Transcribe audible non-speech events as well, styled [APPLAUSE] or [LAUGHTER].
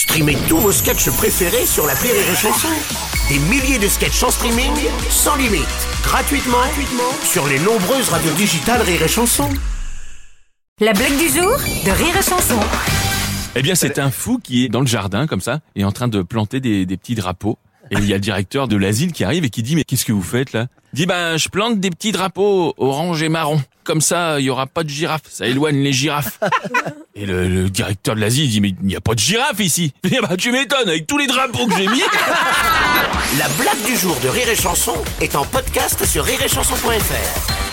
Streamez tous vos sketchs préférés sur la Rire et Chanson. Des milliers de sketchs en streaming, sans limite, gratuitement, gratuitement sur les nombreuses radios digitales Rire et Chanson. La blague du jour de Rire et Chanson. Eh bien, c'est un fou qui est dans le jardin, comme ça, et en train de planter des, des petits drapeaux. Et il y a le directeur de l'asile qui arrive et qui dit, mais qu'est-ce que vous faites là? Il dit, ben, je plante des petits drapeaux orange et marron. Comme ça, il y aura pas de girafes. Ça éloigne les girafes. [LAUGHS] Et le, le directeur de l'asile dit, mais il n'y a pas de girafes ici. Il dit, bah, tu m'étonnes, avec tous les drapeaux que j'ai mis. [LAUGHS] La blague du jour de Rire et Chanson est en podcast sur rireetchanson.fr.